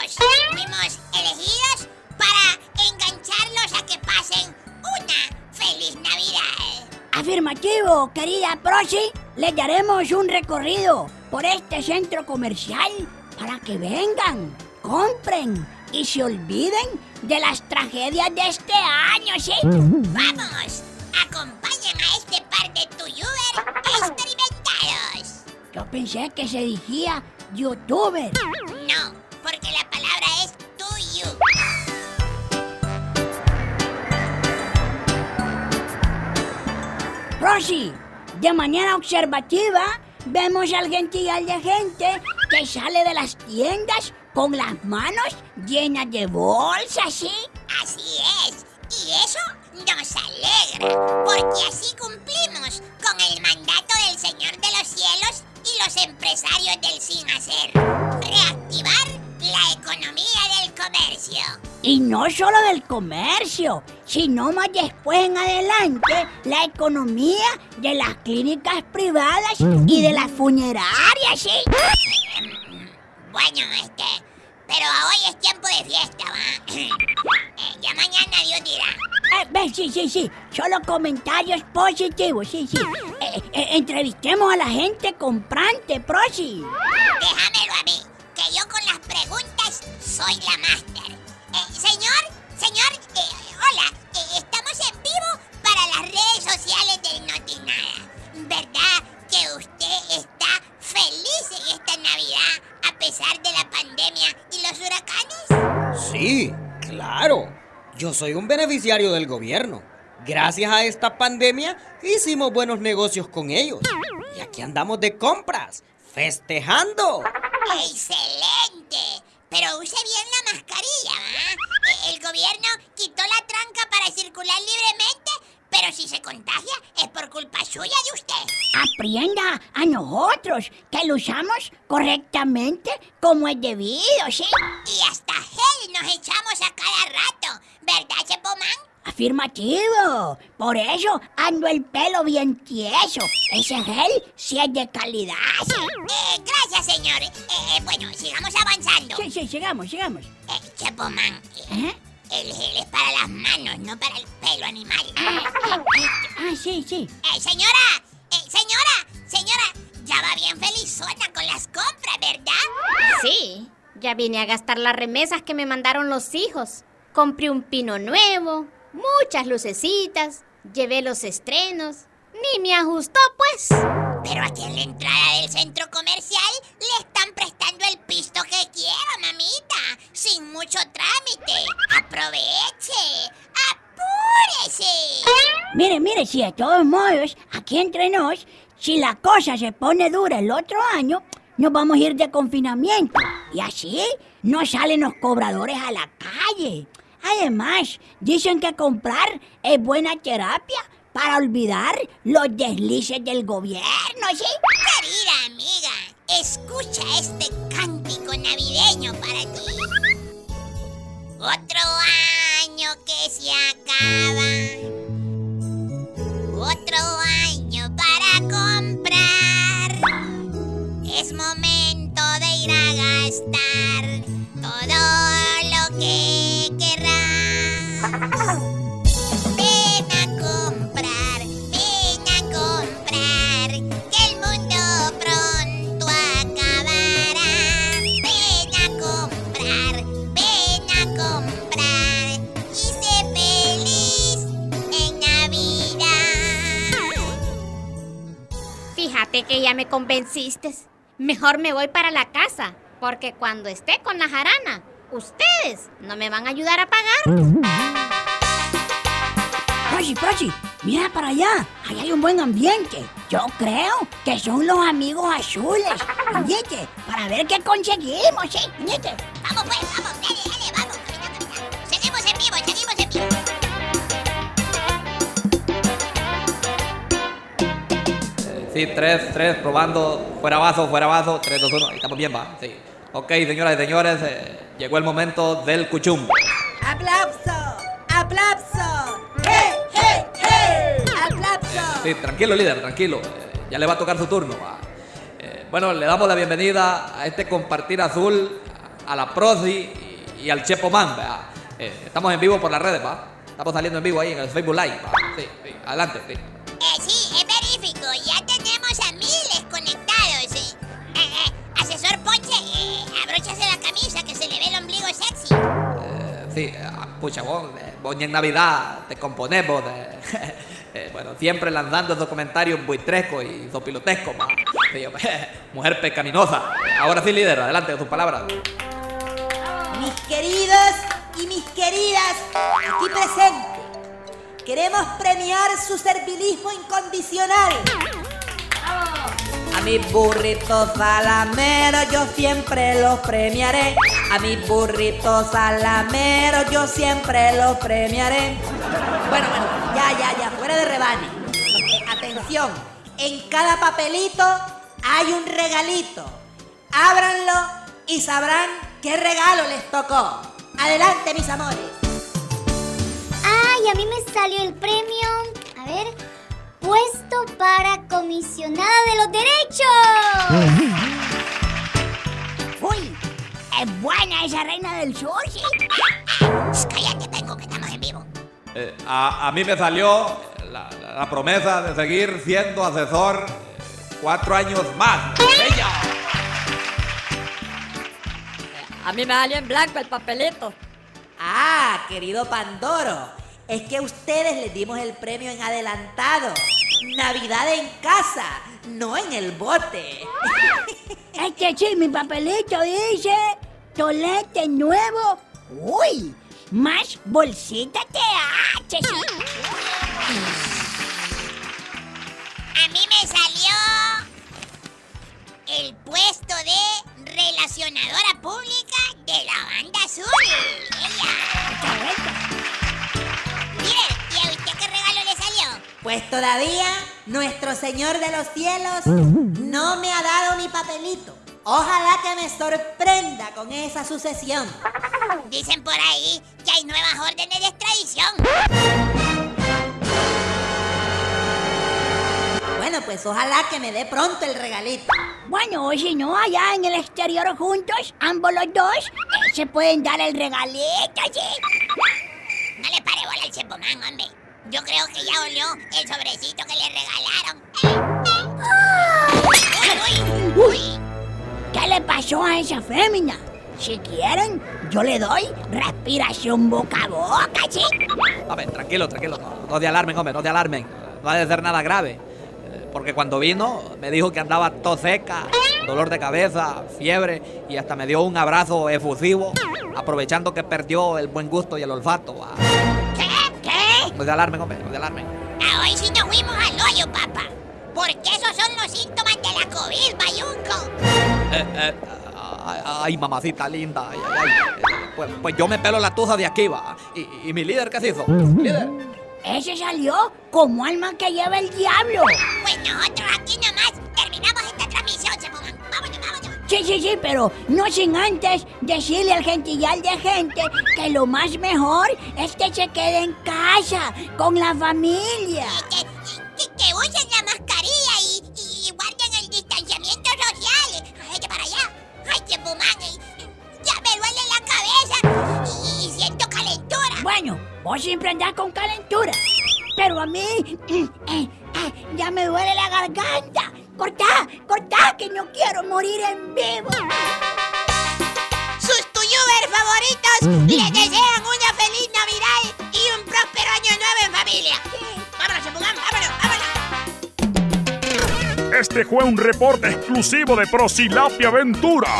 elegidos. Fuimos elegidos para engancharlos a que pasen una feliz Navidad. Afirmativo, querida Prosi, les daremos un recorrido por este centro comercial para que vengan, compren y se olviden de las tragedias de este año, ¿sí? ¡Vamos! Acompañen a este par de tuyubers experimentados. Yo pensé que se dijía youtuber. Rosy, de manera observativa, vemos al gentil de gente que sale de las tiendas con las manos llenas de bolsas, ¿sí? Así es. Y eso nos alegra, porque así cumplimos con el mandato del Señor de los Cielos y los empresarios del sin hacer. Reactivar la economía del comercio. Y no solo del comercio, sino más después en adelante la economía de las clínicas privadas y de las funerarias, ¿sí? Bueno, este, pero hoy es tiempo de fiesta, ¿va? Eh, ya mañana Dios dirá. Eh, sí, sí, sí, solo comentarios positivos, sí, sí. Eh, eh, entrevistemos a la gente comprante, Prosi. Déjamelo a mí, que yo con las preguntas soy la máster. Soy un beneficiario del gobierno. Gracias a esta pandemia hicimos buenos negocios con ellos. Y aquí andamos de compras, festejando. ¡Excelente! Pero use bien la mascarilla, ¿va? Eh, El gobierno quitó la tranca para circular libremente, pero si se contagia es por culpa suya de usted. Aprenda a nosotros que lo usamos correctamente como es debido, ¿sí? Y hasta nos echamos a cada rato, ¿verdad, Chepomán? Afirmativo. Por eso ando el pelo bien tieso. Ese gel sí es de calidad. ¿sí? Eh, gracias, señor. Eh, eh, bueno, sigamos avanzando. Sí, sí, sigamos, sigamos. Eh, Chepomán, el gel es para las manos, no para el pelo animal. Ah, sí, sí. Eh, señora, eh, señora, señora, ya va bien felizona con las compras, ¿verdad? Sí, ya vine a gastar las remesas que me mandaron los hijos. Compré un pino nuevo, muchas lucecitas, llevé los estrenos. Ni me ajustó, pues. Pero aquí en la entrada del centro comercial le están prestando el pisto que quiera, mamita, sin mucho trámite. Aproveche, apúrese. Mire, mire, si de todos modos, aquí entre nos, si la cosa se pone dura el otro año, nos vamos a ir de confinamiento. Y así no salen los cobradores a la calle. Además, dicen que comprar es buena terapia para olvidar los deslices del gobierno, ¿sí? Querida amiga, escucha este cántico navideño para ti. Otro año que se acaba. Ir a gastar todo lo que querrás. Ven a comprar, ven a comprar, que el mundo pronto acabará. Ven a comprar, ven a comprar y sé feliz en Navidad. Fíjate que ya me convenciste. Mejor me voy para la casa, porque cuando esté con la jarana, ustedes no me van a ayudar a pagar. Prochi, Prochi, mira para allá. Ahí hay un buen ambiente. Yo creo que son los amigos azules. ¿Viste? Para ver qué conseguimos, ¿sí? ¿Viste? Vamos pues, Sí, tres, tres, probando. Fuera vaso, fuera vaso. Tres, dos, uno. Ahí estamos bien, va. Sí. Ok, señoras y señores, eh, llegó el momento del cuchum. ¡Aplauso! ¡Aplauso! ¡Hey, hey, hey! ¡Aplauso! Sí, tranquilo, líder, tranquilo. Eh, ya le va a tocar su turno. va. Eh, bueno, le damos la bienvenida a este compartir azul, a la Prosi y, y al Chepo Man. estamos en vivo por las redes, ¿va? Estamos saliendo en vivo ahí en el Facebook Live. ¿va? Sí, sí, adelante, sí. Sí, pucha, vos, vos ni en Navidad te componemos de... eh, bueno, siempre lanzando esos comentarios buitrescos y sopilotescos. Sí, mujer pecaminosa. Ahora sí, líder, adelante con tus palabras. Mis queridos y mis queridas aquí presentes, queremos premiar su servilismo incondicional. Mis burritos salameros yo siempre los premiaré. A mis burritos salameros yo siempre los premiaré. Bueno, bueno, ya, ya, ya, fuera de rebane. Atención, en cada papelito hay un regalito. Ábranlo y sabrán qué regalo les tocó. Adelante, mis amores. Ay, a mí me salió el premio. A ver. Puesto para comisionada de los derechos. Uy, es buena esa reina del sushi. Cállate, tengo que estamos en vivo. Eh, a, a mí me salió la, la- la promesa de seguir siendo asesor eh, cuatro años más. ¡Ella! A mí me salió en blanco el papelito. Ah, querido Pandoro, es que a ustedes les dimos el premio en adelantado. Navidad en casa, no en el bote. Este sí, mi papelito dice tolete nuevo. Uy, más bolsita TH, sí. A mí me salió el puesto de relacionadora pública de la banda azul. Ella. Pues todavía nuestro Señor de los cielos no me ha dado mi papelito. Ojalá que me sorprenda con esa sucesión. Dicen por ahí que hay nuevas órdenes de extradición. Bueno, pues ojalá que me dé pronto el regalito. Bueno, o si no, allá en el exterior juntos, ambos los dos, eh, se pueden dar el regalito, sí. No le pare bola al Chepomán, hombre. Yo creo que ya olió el sobrecito que le regalaron. Uy. ¿Qué le pasó a esa fémina? Si quieren, yo le doy respiración boca a boca, sí. A ver, tranquilo, tranquilo. No, no te alarmen, hombre, no te alarmen. No ha de ser nada grave. Eh, Porque cuando vino me dijo que andaba tos seca, dolor de cabeza, fiebre y hasta me dio un abrazo efusivo, aprovechando que perdió el buen gusto y el olfato. va. No te alarmen, hombre, no te alarmen. A hoy sí nos fuimos al hoyo, papá. Porque esos son los síntomas de la COVID, bayunco. Eh, eh, ay, ay, mamacita linda. Ay, Pues, pues yo me pelo la tuja de aquí, va. ¿Y, y mi líder qué se hizo? ¿Líder? Ese salió como alma que lleva el diablo. Pues nosotros aquí nomás Sí, sí, sí, pero no sin antes decirle al gentillal de gente que lo más mejor es que se quede en casa con la familia. Que, que- que usen la mascarilla y, y guarden el distanciamiento social. Ay, que para allá. Ay, Chepomán, eh, ya me duele la cabeza y, y siento calentura. Bueno, vos siempre andás con calentura, pero a mí eh, eh, ya me duele la garganta. Cortá, cortá, que no quiero morir en vivo. Sus tuyubers favoritos les desean una feliz Navidad y un próspero año nuevo en familia. Vámonos, Chepomán, vámonos, vámonos. Este fue un reporte exclusivo de Prosilapia Aventura.